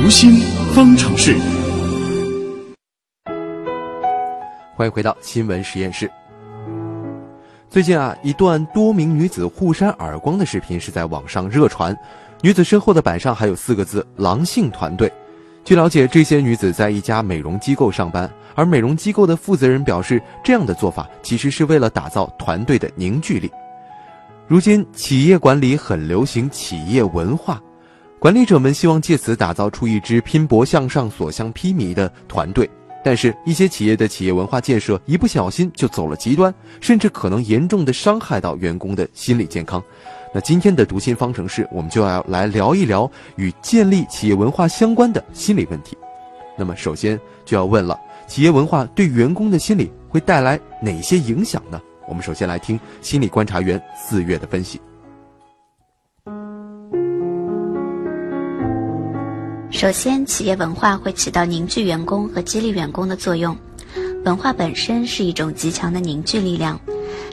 读心方程式。欢迎回到新闻实验室。最近啊，一段多名女子互扇耳光的视频是在网上热传，女子身后的板上还有四个字“狼性团队”。据了解，这些女子在一家美容机构上班，而美容机构的负责人表示，这样的做法其实是为了打造团队的凝聚力。如今，企业管理很流行企业文化，管理者们希望借此打造出一支拼搏向上、所向披靡的团队。但是，一些企业的企业文化建设一不小心就走了极端，甚至可能严重的伤害到员工的心理健康。那今天的读心方程式，我们就要来聊一聊与建立企业文化相关的心理问题。那么，首先就要问了：企业文化对员工的心理会带来哪些影响呢？我们首先来听心理观察员四月的分析。首先，企业文化会起到凝聚员工和激励员工的作用。文化本身是一种极强的凝聚力量，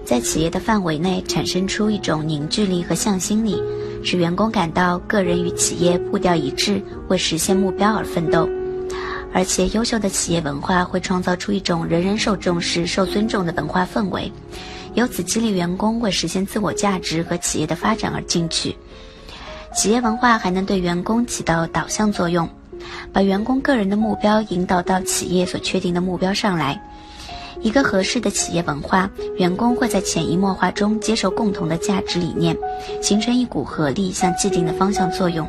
在企业的范围内产生出一种凝聚力和向心力，使员工感到个人与企业步调一致，为实现目标而奋斗。而且，优秀的企业文化会创造出一种人人受重视、受尊重的文化氛围，由此激励员工为实现自我价值和企业的发展而进取。企业文化还能对员工起到导向作用，把员工个人的目标引导到企业所确定的目标上来。一个合适的企业文化，员工会在潜移默化中接受共同的价值理念，形成一股合力向既定的方向作用。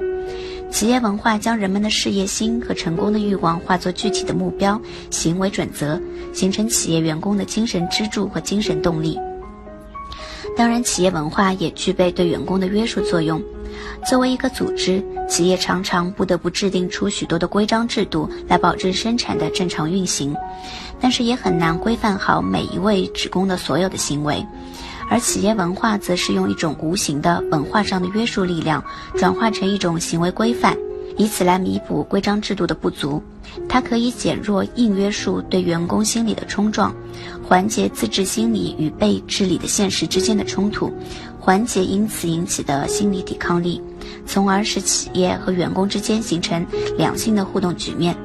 企业文化将人们的事业心和成功的欲望化作具体的目标、行为准则，形成企业员工的精神支柱和精神动力。当然，企业文化也具备对员工的约束作用。作为一个组织，企业常常不得不制定出许多的规章制度来保证生产的正常运行，但是也很难规范好每一位职工的所有的行为。而企业文化则是用一种无形的文化上的约束力量，转化成一种行为规范，以此来弥补规章制度的不足。它可以减弱硬约束对员工心理的冲撞，缓解自治心理与被治理的现实之间的冲突，缓解因此引起的心理抵抗力，从而使企业和员工之间形成良性的互动局面。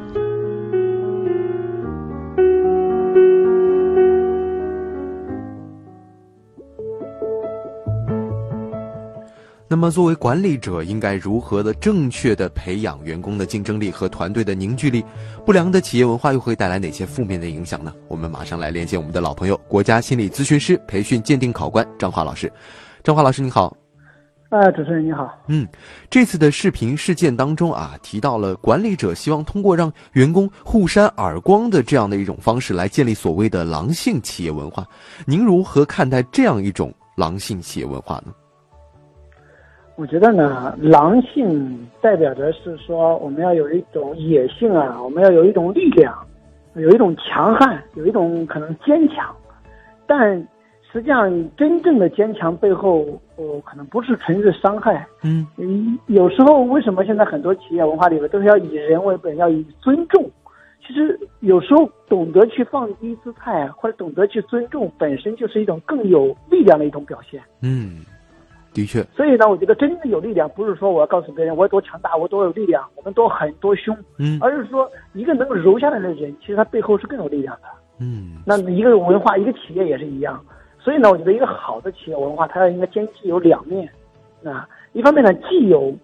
那么，作为管理者，应该如何的正确的培养员工的竞争力和团队的凝聚力？不良的企业文化又会带来哪些负面的影响呢？我们马上来连线我们的老朋友，国家心理咨询师培训鉴定考官张华老师。张华老师，你好。啊，主持人你好。嗯，这次的视频事件当中啊，提到了管理者希望通过让员工互扇耳光的这样的一种方式来建立所谓的狼性企业文化。您如何看待这样一种狼性企业文化呢？我觉得呢，狼性代表着是说，我们要有一种野性啊，我们要有一种力量，有一种强悍，有一种可能坚强。但实际上，真正的坚强背后，呃，可能不是纯是伤害。嗯嗯，有时候为什么现在很多企业文化里面都是要以人为本，要以尊重？其实有时候懂得去放低姿态，或者懂得去尊重，本身就是一种更有力量的一种表现。嗯。的确，所以呢，我觉得真正的有力量，不是说我要告诉别人我有多强大，我多有力量，我们多狠多凶，嗯，而是说一个能够柔下来的人，其实他背后是更有力量的，嗯。那一个文化，一个企业也是一样，所以呢，我觉得一个好的企业文化，它要应该兼具有两面，啊，一方面呢，既有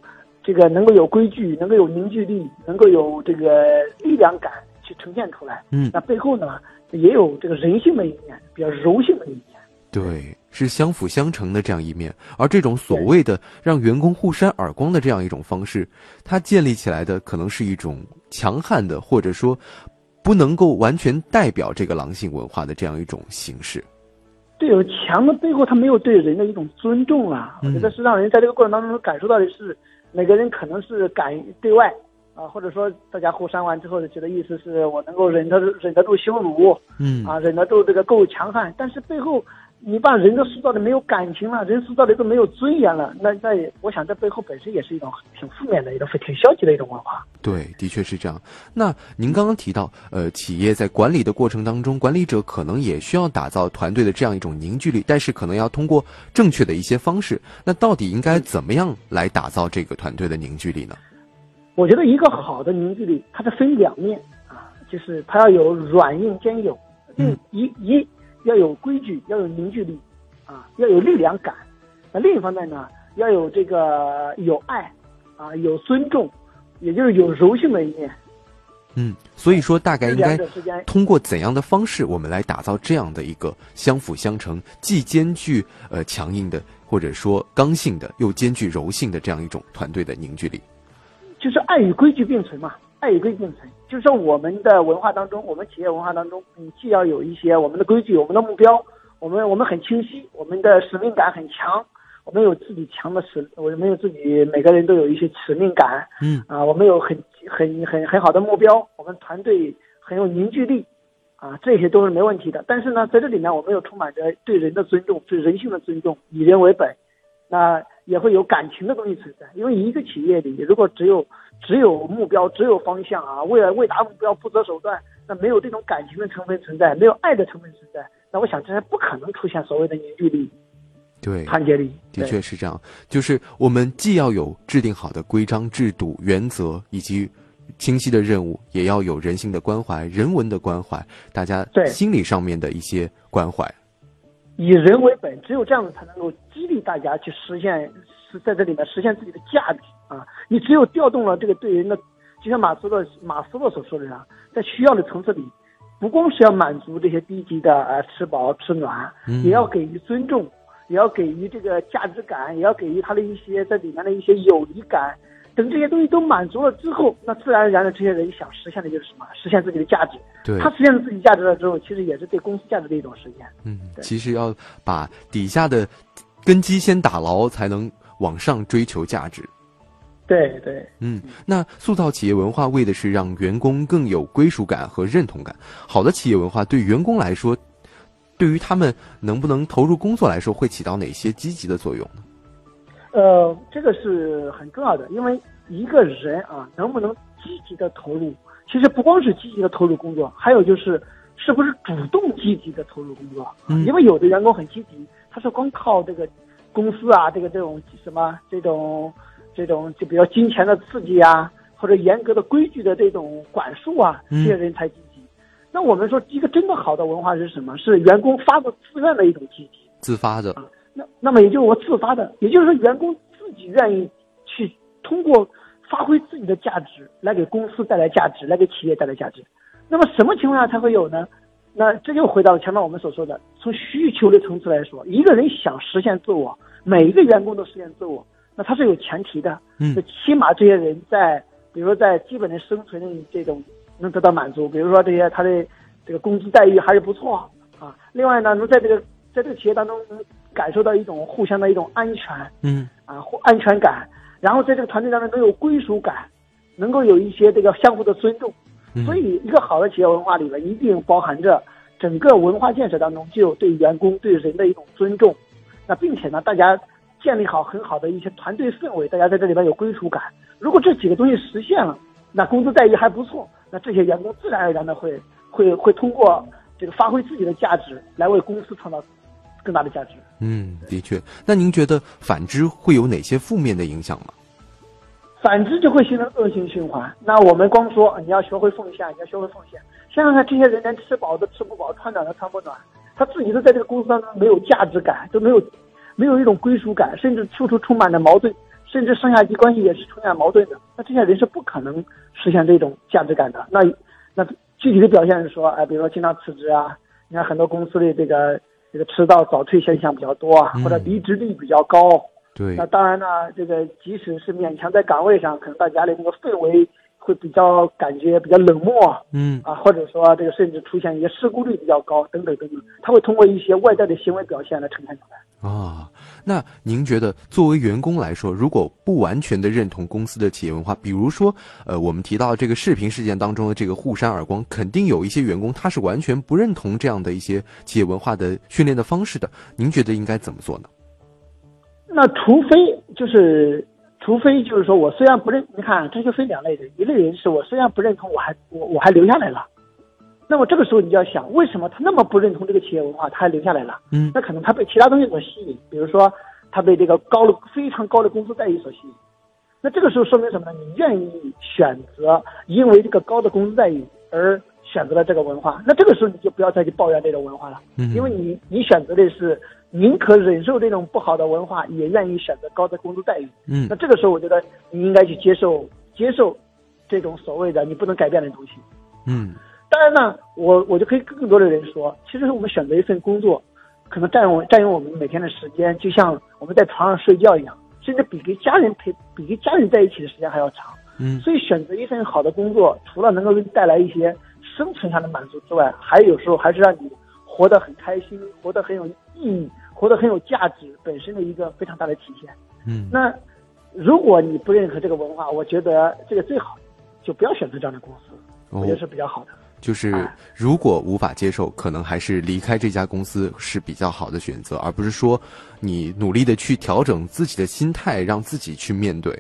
这个能够有规矩，能够有凝聚力，能够有这个力量感去呈现出来，嗯，那背后呢，也有这个人性的一面，比较柔性的一面。对，是相辅相成的这样一面，而这种所谓的让员工互扇耳光的这样一种方式，它建立起来的可能是一种强悍的，或者说不能够完全代表这个狼性文化的这样一种形式。对，有强的背后，他没有对人的一种尊重啊！我觉得是让人在这个过程当中感受到的是，每个人可能是敢对外啊，或者说大家互删完之后的觉得意思是我能够忍得忍得住羞辱，嗯啊，忍得住这个够强悍，但是背后。你把人都塑造的没有感情了，人塑造的都没有尊严了，那那我想这背后本身也是一种挺负面的一种、挺消极的一种文化。对，的确是这样。那您刚刚提到，呃，企业在管理的过程当中，管理者可能也需要打造团队的这样一种凝聚力，但是可能要通过正确的一些方式。那到底应该怎么样来打造这个团队的凝聚力呢？我觉得一个好的凝聚力，它是分两面啊，就是它要有软硬兼有，嗯一一要有规矩，要有凝聚力，啊，要有力量感。那另一方面呢，要有这个有爱，啊，有尊重，也就是有柔性的一面。嗯，所以说大概应该通过怎样的方式，我们来打造这样的一个相辅相成，既兼具呃强硬的或者说刚性的，又兼具柔性的这样一种团队的凝聚力。就是爱与规矩并存嘛，爱与规矩并存。就是说，我们的文化当中，我们企业文化当中，你既要有一些我们的规矩、我们的目标，我们我们很清晰，我们的使命感很强，我们有自己强的使，我们有自己每个人都有一些使命感嗯啊，我们有很很很很好的目标，我们团队很有凝聚力啊，这些都是没问题的。但是呢，在这里面，我们又充满着对人的尊重，对人性的尊重，以人为本。那也会有感情的东西存在，因为一个企业里，如果只有只有目标，只有方向啊，为了为达目标不择手段，那没有这种感情的成分存在，没有爱的成分存在，那我想这是不可能出现所谓的凝聚力、对，团结力。的确是这样，就是我们既要有制定好的规章制度、原则以及清晰的任务，也要有人性的关怀、人文的关怀，大家对心理上面的一些关怀。以人为本，只有这样子才能够激励大家去实现，是在这里面实现自己的价值啊！你只有调动了这个对人的，就像马斯洛马斯洛所说的这样，在需要的层次里，不光是要满足这些低级的呃吃饱吃暖，嗯也要给予尊重，也要给予这个价值感，也要给予他的一些在里面的一些友谊感。等这些东西都满足了之后，那自然而然的这些人想实现的就是什么？实现自己的价值。对，他实现了自己价值了之后，其实也是对公司价值的一种实现。嗯，其实要把底下的根基先打牢，才能往上追求价值。对对。嗯，那塑造企业文化为的是让员工更有归属感和认同感。好的企业文化对员工来说，对于他们能不能投入工作来说，会起到哪些积极的作用呢？呃，这个是很重要的，因为一个人啊，能不能积极的投入，其实不光是积极的投入工作，还有就是是不是主动积极的投入工作。嗯因为有的员工很积极，他是光靠这个公司啊，这个这种什么这种这种就比较金钱的刺激啊，或者严格的规矩的这种管束啊，这嗯些人才积极。那我们说，一个真的好的文化是什么？是员工发自自愿的一种积极。自发的，那那么也就是我自发的，也就是说员工自己愿意去通过发挥自己的价值来给公司带来价值，来给企业带来价值。那么什么情况下才会有呢？那这就回到了前面我们所说的，从需求的层次来说，一个人想实现自我，每一个员工都实现自我，那他是有前提的。嗯那起码这些人在，比如说在基本的生存的这种能得到满足，比如说这些他的这个工资待遇还是不错啊。另外呢，能在这个在这个企业当中能感受到一种互相的一种安全嗯啊，或安全感，然后在这个团队当中能有归属感，能够有一些这个相互的尊重。嗯，所以，一个好的企业文化里面一定包含着整个文化建设当中就有对员工、对人的一种尊重。那并且呢，大家建立好很好的一些团队氛围，大家在这里边有归属感。如果这几个东西实现了，那工资待遇还不错，那这些员工自然而然的会会会通过这个发挥自己的价值，来为公司创造更大的价值。嗯，的确。那您觉得反之会有哪些负面的影响吗？反之就会形成恶性循环。那我们光说你要学会奉献，你要学会奉献，想想看，这些人连吃饱都吃不饱，穿暖都穿不暖，他自己都在这个公司当中没有价值感，都没有没有一种归属感，甚至处处充满了矛盾，甚至上下级关系也是充满矛盾的。那这些人是不可能实现这种价值感的。那那具体的表现是说，哎，比如说经常辞职啊，你看很多公司的这个这个迟到早退现象比较多啊，嗯或者离职率比较高。对那，当然呢，这个即使是勉强在岗位上，可能大家的那个氛围会比较感觉比较冷漠嗯啊，或者说这个甚至出现一些事故率比较高等等等等，他会通过一些外在的行为表现来呈现出来。啊，那您觉得作为员工来说，如果不完全的认同公司的企业文化，比如说，呃，我们提到这个视频事件当中的这个互扇耳光，肯定有一些员工他是完全不认同这样的一些企业文化的训练的方式的。您觉得应该怎么做呢？那除非就是，除非就是说我虽然不认，你看这就分两类人，一类人是我虽然不认同，我还我我还留下来了，那么这个时候你就要想，为什么他那么不认同这个企业文化，他还留下来了？嗯。那可能他被其他东西所吸引，比如说他被这个高的非常高的工资待遇所吸引，那这个时候说明什么呢？你愿意选择因为这个高的工资待遇而选择了这个文化，那这个时候你就不要再去抱怨这种文化了，嗯。因为你你选择的是宁可忍受这种不好的文化，也愿意选择高的工资待遇。嗯那这个时候，我觉得你应该去接受接受这种所谓的你不能改变的东西。嗯当然呢，我我就可以跟更多的人说，其实我们选择一份工作，可能占用占用我们每天的时间，就像我们在床上睡觉一样，甚至比跟家人陪比跟家人在一起的时间还要长。嗯所以选择一份好的工作，除了能够给你带来一些生存上的满足之外，还有时候还是让你活得很开心，活得很有意义，活得很有价值本身的一个非常大的体现。嗯那如果你不认可这个文化，我觉得这个最好就不要选择这样的公司，我觉得是比较好的。就是哎如果无法接受，可能还是离开这家公司是比较好的选择，而不是说你努力的去调整自己的心态，让自己去面对。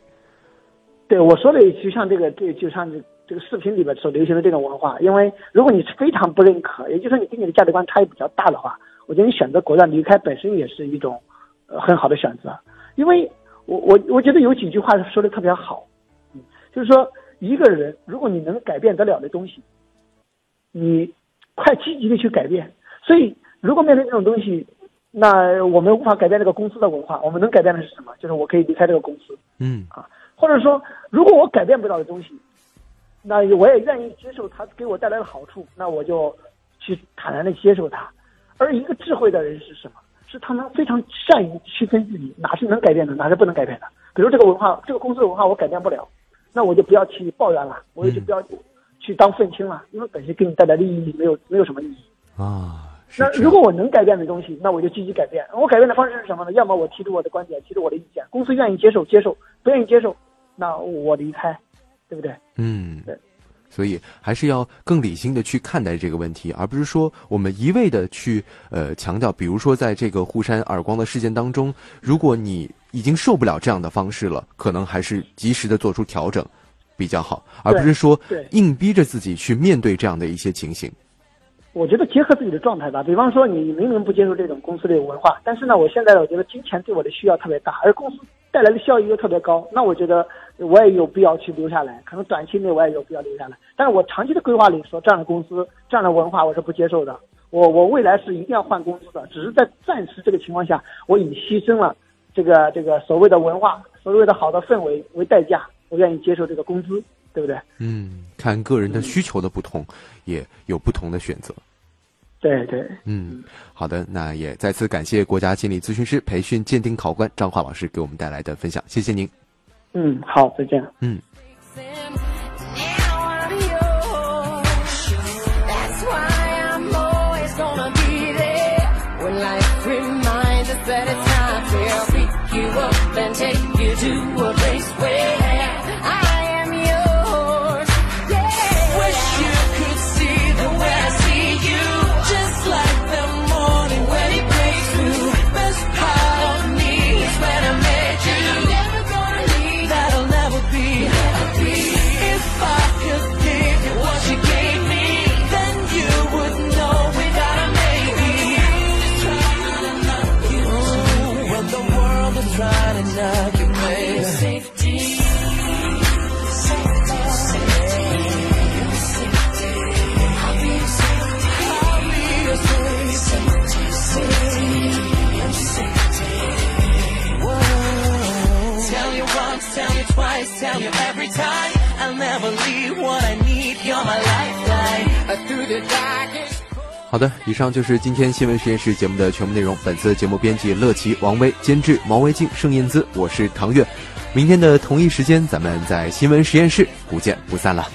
对我说的，就像这个，对就像这这个视频里边所流行的这种文化，因为如果你是非常不认可，也就是说你跟你的价值观差异比较大的话，我觉得你选择果断离开本身也是一种呃很好的选择。因为我我我觉得有几句话说的特别好，嗯，就是说一个人如果你能改变得了的东西，你快积极的去改变。所以如果面对这种东西，那我们无法改变这个公司的文化，我们能改变的是什么？就是我可以离开这个公司。嗯啊或者说，如果我改变不了的东西，那我也愿意接受他给我带来的好处，那我就去坦然的接受它。而一个智慧的人是什么？是他能非常善于区分自己哪是能改变的，哪是不能改变的。比如这个文化，这个公司的文化我改变不了，那我就不要去抱怨了，我也就不要去当愤青了，因为本身给你带来的意义没有没有什么意义。啊，那如果我能改变的东西，那我就积极改变。我改变的方式是什么呢？要么我提出我的观点，提出我的意见，公司愿意接受接受，不愿意接受，那我离开，对不对？嗯对。所以还是要更理性的去看待这个问题，而不是说我们一味的去呃强调，比如说在这个沪山耳光的事件当中，如果你已经受不了这样的方式了，可能还是及时的做出调整比较好，而不是说硬逼着自己去面对这样的一些情形。我觉得结合自己的状态吧，比方说你明明不接受这种公司的文化，但是呢，我现在我觉得金钱对我的需要特别大，而公司带来的效益又特别高，那我觉得我也有必要去留下来。可能短期内我也有必要留下来，但是我长期的规划里说，这样的公司、这样的文化我是不接受的。我我未来是一定要换公司的，只是在暂时这个情况下，我以牺牲了这个这个所谓的文化、所谓的好的氛围为代价，我愿意接受这个工资，对不对？嗯，看个人的需求的不同，也有不同的选择。对对。嗯，好的，那也再次感谢国家心理咨询师培训鉴定考官张华老师给我们带来的分享，谢谢您。嗯，好，再见。嗯。好的以上就是今天新闻实验室节目的全部内容本次节目编辑乐琪王威监制毛维静盛燕姿我是唐月。明天的同一时间咱们在新闻实验室不见不散了。